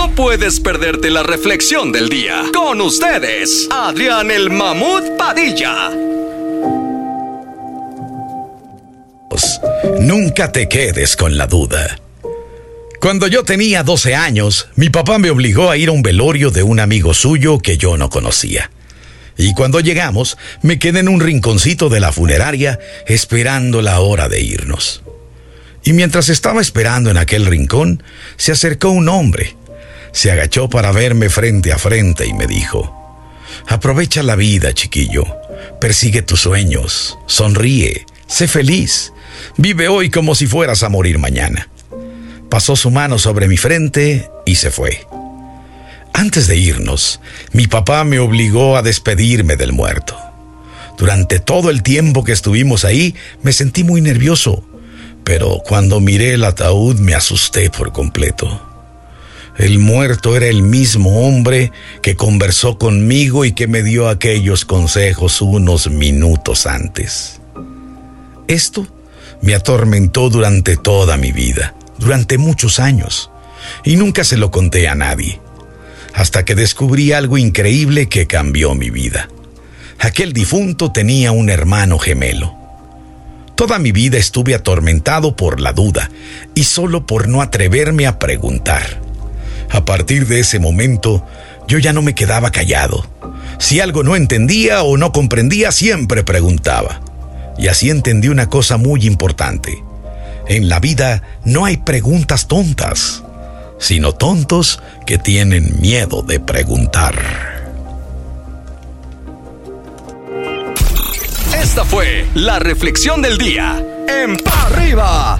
No puedes perderte la reflexión del día. Con ustedes, Adrián el Mamut Padilla. Nunca te quedes con la duda. Cuando yo tenía 12 años, mi papá me obligó a ir a un velorio de un amigo suyo que yo no conocía. Y cuando llegamos, me quedé en un rinconcito de la funeraria esperando la hora de irnos. Y mientras estaba esperando en aquel rincón, se acercó un hombre. Se agachó para verme frente a frente y me dijo, Aprovecha la vida, chiquillo. Persigue tus sueños. Sonríe. Sé feliz. Vive hoy como si fueras a morir mañana. Pasó su mano sobre mi frente y se fue. Antes de irnos, mi papá me obligó a despedirme del muerto. Durante todo el tiempo que estuvimos ahí, me sentí muy nervioso, pero cuando miré el ataúd me asusté por completo. El muerto era el mismo hombre que conversó conmigo y que me dio aquellos consejos unos minutos antes. Esto me atormentó durante toda mi vida, durante muchos años, y nunca se lo conté a nadie hasta que descubrí algo increíble que cambió mi vida. Aquel difunto tenía un hermano gemelo. Toda mi vida estuve atormentado por la duda y solo por no atreverme a preguntar. A partir de ese momento, yo ya no me quedaba callado. Si algo no entendía o no comprendía, siempre preguntaba. Y así entendí una cosa muy importante. En la vida no hay preguntas tontas sino tontos que tienen miedo de preguntar. Esta fue la reflexión del día en Pa' Arriba.